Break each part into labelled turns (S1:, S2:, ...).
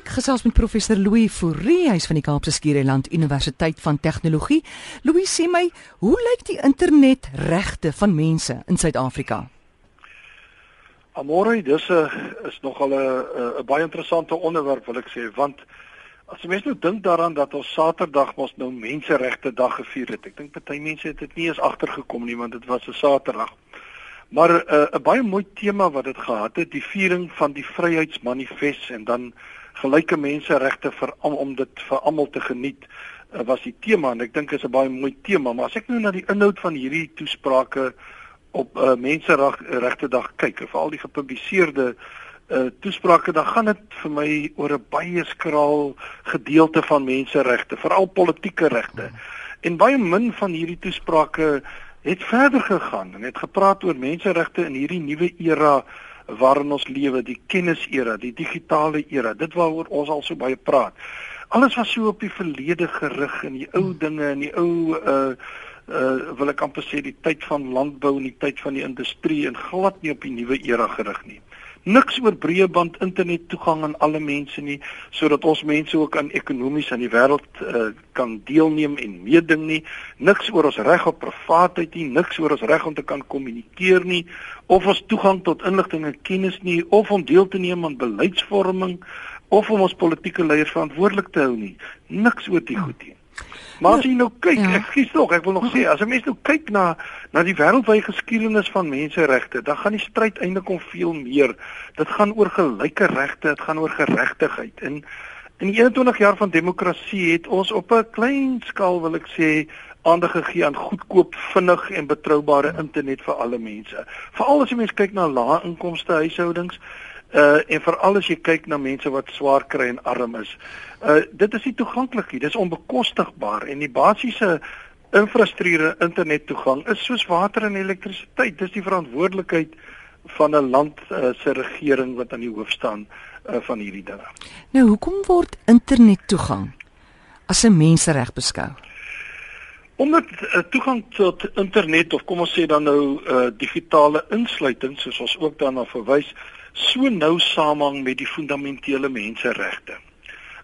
S1: Ek gesels met professor Louis Fourie, hy's van die Kaapse Skiereiland Universiteit van Tegnologie. Louis sê my, hoe lyk die internet regte van mense in Suid-Afrika?
S2: Amore, dis 'n is nogal 'n 'n baie interessante onderwerp wil ek sê, want as jy mens nou dink daaraan dat ons Saterdag mos nou Menseregte Dag gevier het. Ek dink party mense het dit nie eens agtergekom nie, want dit was 'n Saterdag. Maar eh, 'n uh, baie mooi tema wat dit gehad het, die viering van die Vryheidsmanifest en dan gelyke menseregte vir om, om dit vir almal te geniet uh, was die tema en ek dink is 'n baie mooi tema maar as ek nou na die inhoud van hierdie toesprake op uh, menseregte dag kyk veral die gepubliseerde uh, toesprake dan gaan dit vir my oor 'n baie skraal gedeelte van menseregte veral politieke regte. En baie min van hierdie toesprake het verder gegaan en het gepraat oor menseregte in hierdie nuwe era waarin ons lewe, die kennisera, die digitale era, dit waaroor ons al so baie praat. Alles was so op die verlede gerig en die ou dinge en die ou uh uh wil ek amper sê die tyd van landbou en die tyd van die industrie en glad nie op die nuwe era gerig nie niks oor breëband internet toegang aan alle mense nie sodat ons mense ook aan ekonomies aan die wêreld uh, kan deelneem en meeding nie. Niks oor ons reg op privaatheid nie niks oor ons reg om te kan kommunikeer nie of ons toegang tot inligting en kennis nie of om deel te neem aan beleidsvorming of om ons politieke leiers verantwoordelik te hou nie. Niks oor die goed nie Maar as jy nou kyk, ja. ek skiet tog, ek wil nog sê, as 'n mens nou kyk na na die wêreldwye geskiedenis van menseregte, dan gaan die stryd eintlik om veel meer. Dit gaan oor gelyke regte, dit gaan oor geregtigheid. En in die 21 jaar van demokrasie het ons op 'n klein skaal wil ek sê aandag gegee aan goedkoop, vinnig en betroubare internet vir alle mense. Veral as jy mens kyk na lae inkomste huishoudings, uh en veral as jy kyk na mense wat swaar kry en arm is. Uh dit is nie toeganklik nie. Dis onbekostigbaar en die basiese infrastrukture internet toegang is soos water en elektrisiteit. Dis die verantwoordelikheid van 'n land uh, se regering wat aan die hoof staan uh, van hierdie dinge.
S1: Nou, hoekom word internet toegang as 'n mensereg beskou?
S2: Omdat uh, toegang tot internet of kom ons sê dan nou uh, digitale insluiting soos ons ook daarna verwys, so nou samehang met die fundamentele menseregte.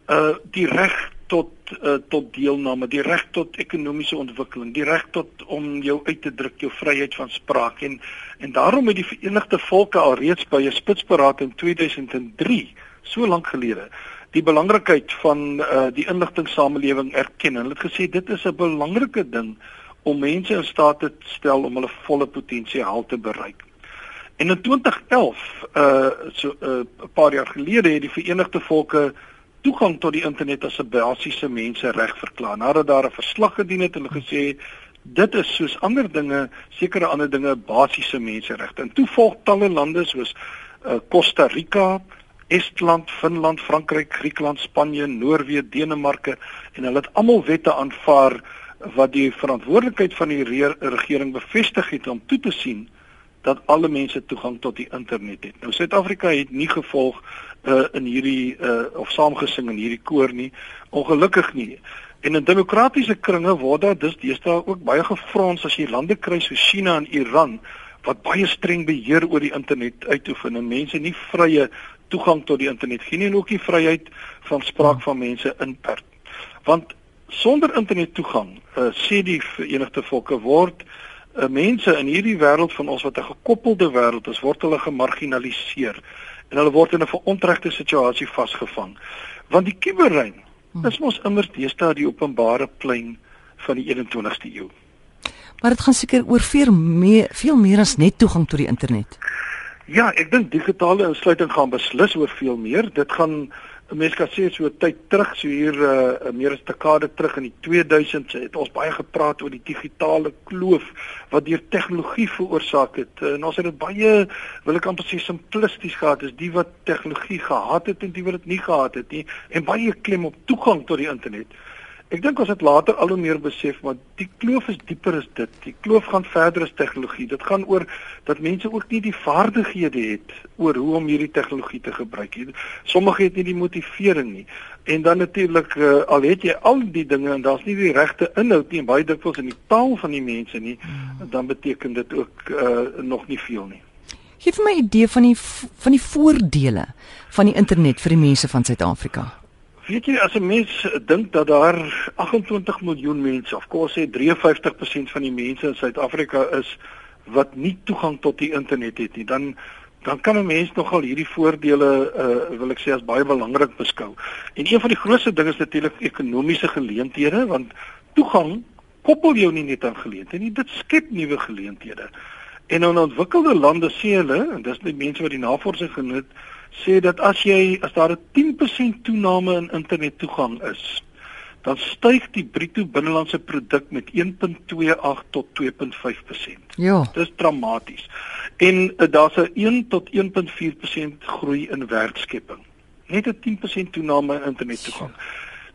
S2: Uh die reg tot uh, tot deelname, die reg tot ekonomiese ontwikkeling, die reg tot om jou uit te druk, jou vryheid van spraak en en daarom het die Verenigde Volke alreeds by 'n spitsberaad in 2003, so lank gelede, die belangrikheid van uh die inligtingsamelewing erken. Hulle het gesê dit is 'n belangrike ding om mense in staat te stel om hulle volle potensiaal te bereik. En in 2011, uh so 'n uh, paar jaar gelede het die Verenigde Volke toegang tot die internet as 'n basiese mensereg verklaar. Nadat daar 'n verslag gedien het, hulle gesê dit is soos ander dinge, sekere ander dinge basiese menseregte. En toe volg talle lande soos uh Costa Rica, Estland, Finland, Frankryk, Griekeland, Spanje, Noorwe, Denemarke en hulle het almal wette aanvaar wat die verantwoordelikheid van die regering bevestig het om toe te sien dat alle mense toegang tot die internet het. Nou Suid-Afrika het nie gevolg uh, in hierdie uh, of saamgesing in hierdie koor nie, ongelukkig nie. En in demokratiese kringe word daar dus deesdae ook baie gefrons as jy lande kry so China en Iran wat baie streng beheer oor die internet uitoefen en mense nie vrye toegang tot die internet gee nie en ook nie vryheid van spraak van mense inperk. Want sonder internet toegang, uh, sê die Verenigde Volke word uh, mense in hierdie wêreld van ons wat 'n gekoppelde wêreld is, word hulle gemarginaliseer en hulle word in 'n verontregte situasie vasgevang. Want die kuberruim hmm. is mos immers deesdae die openbare plein van die 21ste eeu.
S1: Maar dit gaan seker oor veel meer veel meer as net toegang tot die internet.
S2: Ja, ek dink digitale insluiting gaan beslis oor veel meer. Dit gaan mens kan sê so tyd terug so hier uh, meer as 'n dekade terug in die 2000s het ons baie gepraat oor die digitale kloof wat deur tegnologie veroorsaak het. En ons het dit baie wil ek amper sê simplisties gehad. Is die wat tegnologie gehad het en die wat dit nie gehad het nie. En baie klem op toegang tot die internet. Ek dink ons het later al hoe meer besef maar die kloof is dieper as dit. Die kloof gaan verder as tegnologie. Dit gaan oor dat mense ook nie die vaardighede het oor hoe om hierdie tegnologie te gebruik nie. Sommige het nie die motivering nie. En dan natuurlik uh, al het jy al die dinge en daar's nie die regte inhoud nie en baie dikwels in die taal van die mense nie, hmm. dan beteken dit ook uh, nog nie veel nie.
S1: Gee vir my 'n idee van die van die voordele van die internet vir die mense van Suid-Afrika.
S2: Weet jy as 'n mens dink dat daar 28 miljoen mense, of kom ons sê 53% van die mense in Suid-Afrika is wat nie toegang tot die internet het nie, dan dan kan 'n mens nogal hierdie voordele uh wil ek sê as baie belangrik beskou. En een van die grootste dinge is natuurlik ekonomiese geleenthede want toegang koppel jou nie net aan geleenthede nie, dit skep nuwe geleenthede. En in ontwikkelde lande sê hulle, en dis die mense wat die navorsing genoem het, sê dat as jy as daar 'n 10% toename in internet toegang is, dan styg die bruto binnelandse produk met 1.28 tot 2.5%.
S1: Ja.
S2: Dis dramaties. En uh, daar's 'n 1 tot 1.4% groei in werkskepping. Net 'n 10% toename in internet toegang.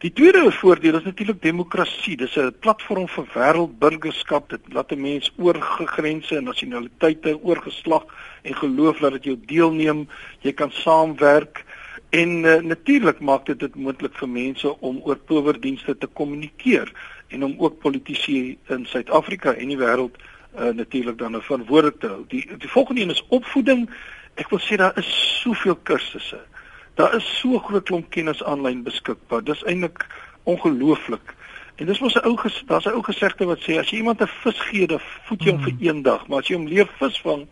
S2: Die tweede voordeel is natuurlik demokrasie. Dis 'n platform vir wêreldburgerskap. Dit laat 'n mens oor grense en nasionaliteite, oor geslag en geloof laat dit jou deelneem. Jy kan saamwerk. En uh, natuurlik maak dit dit moontlik vir mense om oor powerdienste te kommunikeer en om ook politici in Suid-Afrika en die wêreld uh, natuurlik dan verantwoordelik te hou. Die die volgende een is opvoeding. Ek wil sê daar is soveel kursusse. Daar is so groot klomp kennis aanlyn beskikbaar. Dis eintlik ongelooflik. En dis mos 'n ou daar's 'n ou gesegde wat sê as jy iemand 'n vis gee, dan voed jy hom vir hmm. een dag, maar as jy hom leer visvang,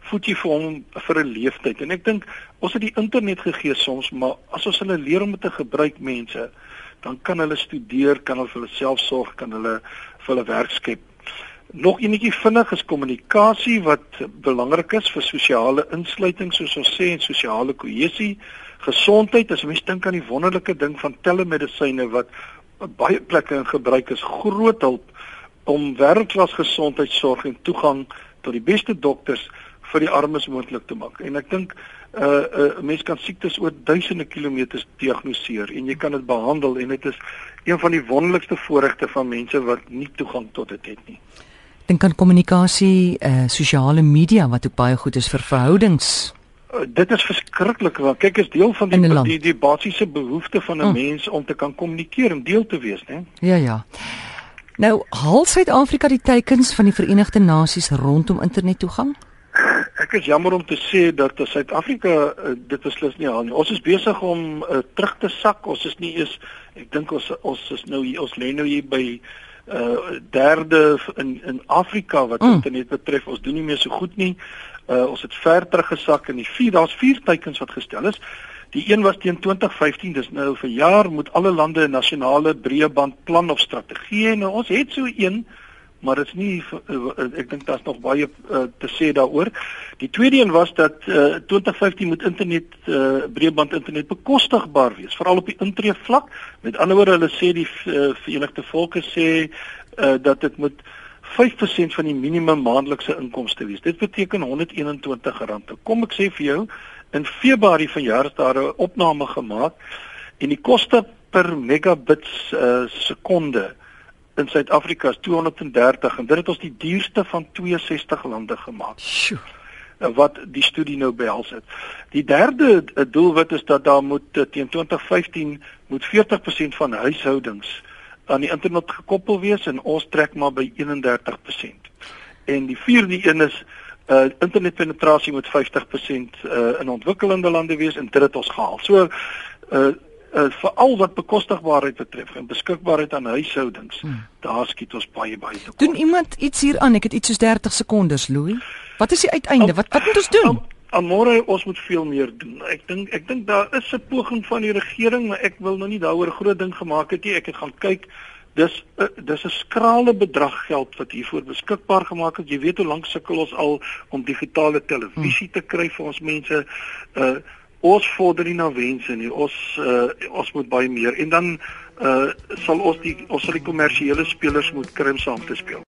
S2: voed jy vir hom vir 'n leeftyd. En ek dink ons het die internet gegee soms, maar as ons hulle leer om dit te gebruik mense, dan kan hulle studeer, kan hulle vir hulle self sorg, kan hulle vir hulle werk skep. Nog enetjie vinnig is kommunikasie wat belangrik is vir sosiale insluiting soos ons sê en sosiale kohesie. Gesondheid, as mens dink aan die wonderlike ding van telemedisyne wat baie plekke in gebruik is, groot hulp om wêreldklas gesondheidsorg en toegang tot die beste dokters vir die armes moontlik te maak. En ek dink 'n uh, uh, mens kan siektes oor duisende kilometers diagnoseer en jy kan dit behandel en dit is een van die wonderlikste voorregte van mense wat nie toegang tot dit het nie.
S1: Dink aan kommunikasie, uh, sosiale media wat ook baie goed is vir verhoudings.
S2: Dit is verskriklik want kyk is deel van die die, die, basiese behoefte van 'n mm. mens om te kan kommunikeer en deel te wees, né?
S1: Ja ja. Nou, haal Suid-Afrika die teikens van die Verenigde Nasies rondom internettoegang?
S2: Ek is jammer om te sê dat Suid-Afrika uh, dit beslis nie haal nie. Ons is besig om uh, terug te sak. Ons is nie eens ek dink ons ons is nou hier ons lê nou hier by uh derde in in Afrika wat mm. internet betref. Ons doen nie meer so goed nie. Uh ons het ver teruggesak in die vier daar's vier teikens wat gestel is. Die een was teen 2015, dis nou vir jaar moet alle lande 'n nasionale breëbandplan of strategie hê. Nou ons het so een maar dit is nie uh, ek dink daar's nog baie uh, te sê daaroor. Die tweede een was dat uh, 2015 moet internet uh, breedband internet bekostigbaar wees, veral op die intree vlak. Met ander woorde, hulle sê die uh, Verenigde Volke sê uh, dat dit moet 5% van die minimum maandelikse inkomste wees. Dit beteken R121. Kom ek sê vir jou, in Februarie vanjaar is daar 'n opname gemaak en die koste per megabits uh, sekonde in Suid-Afrika is 230 en dit het ons die duurste van 62 lande gemaak.
S1: Sjoe.
S2: Wat die studie nou behels het. Die derde eh, doelwit is dat daar moet eh, teen 2015 moet 40% van huishoudings aan die internet gekoppel wees en ons trek maar by 31%. En die vierde een is uh internetpenetrasie moet 50% uh in ontwikkelende lande wees en dit het ons gehaal. So uh uh, veral wat bekostigbaarheid betref en beskikbaarheid aan huishoudings, hmm. daar skiet ons baie baie te kort.
S1: Doen iemand iets hier aan? Ek het iets soos 30 sekondes, Louis. Wat is die uiteinde? Wat wat moet ons doen?
S2: Amore, ons moet veel meer doen. Ek dink ek dink daar is 'n poging van die regering, maar ek wil nou nie daaroor groot ding gemaak het nie. Ek het gaan kyk Dis uh, dis 'n skrale bedrag geld wat hiervoor beskikbaar gemaak is. Jy weet hoe lank sukkel ons al om digitale televisie hmm. te kry vir ons mense. Uh ons vorder nie na wense nie. Ons uh, ons moet baie meer en dan uh, sal ons die ons sal die kommersiële spelers moet om saam te speel.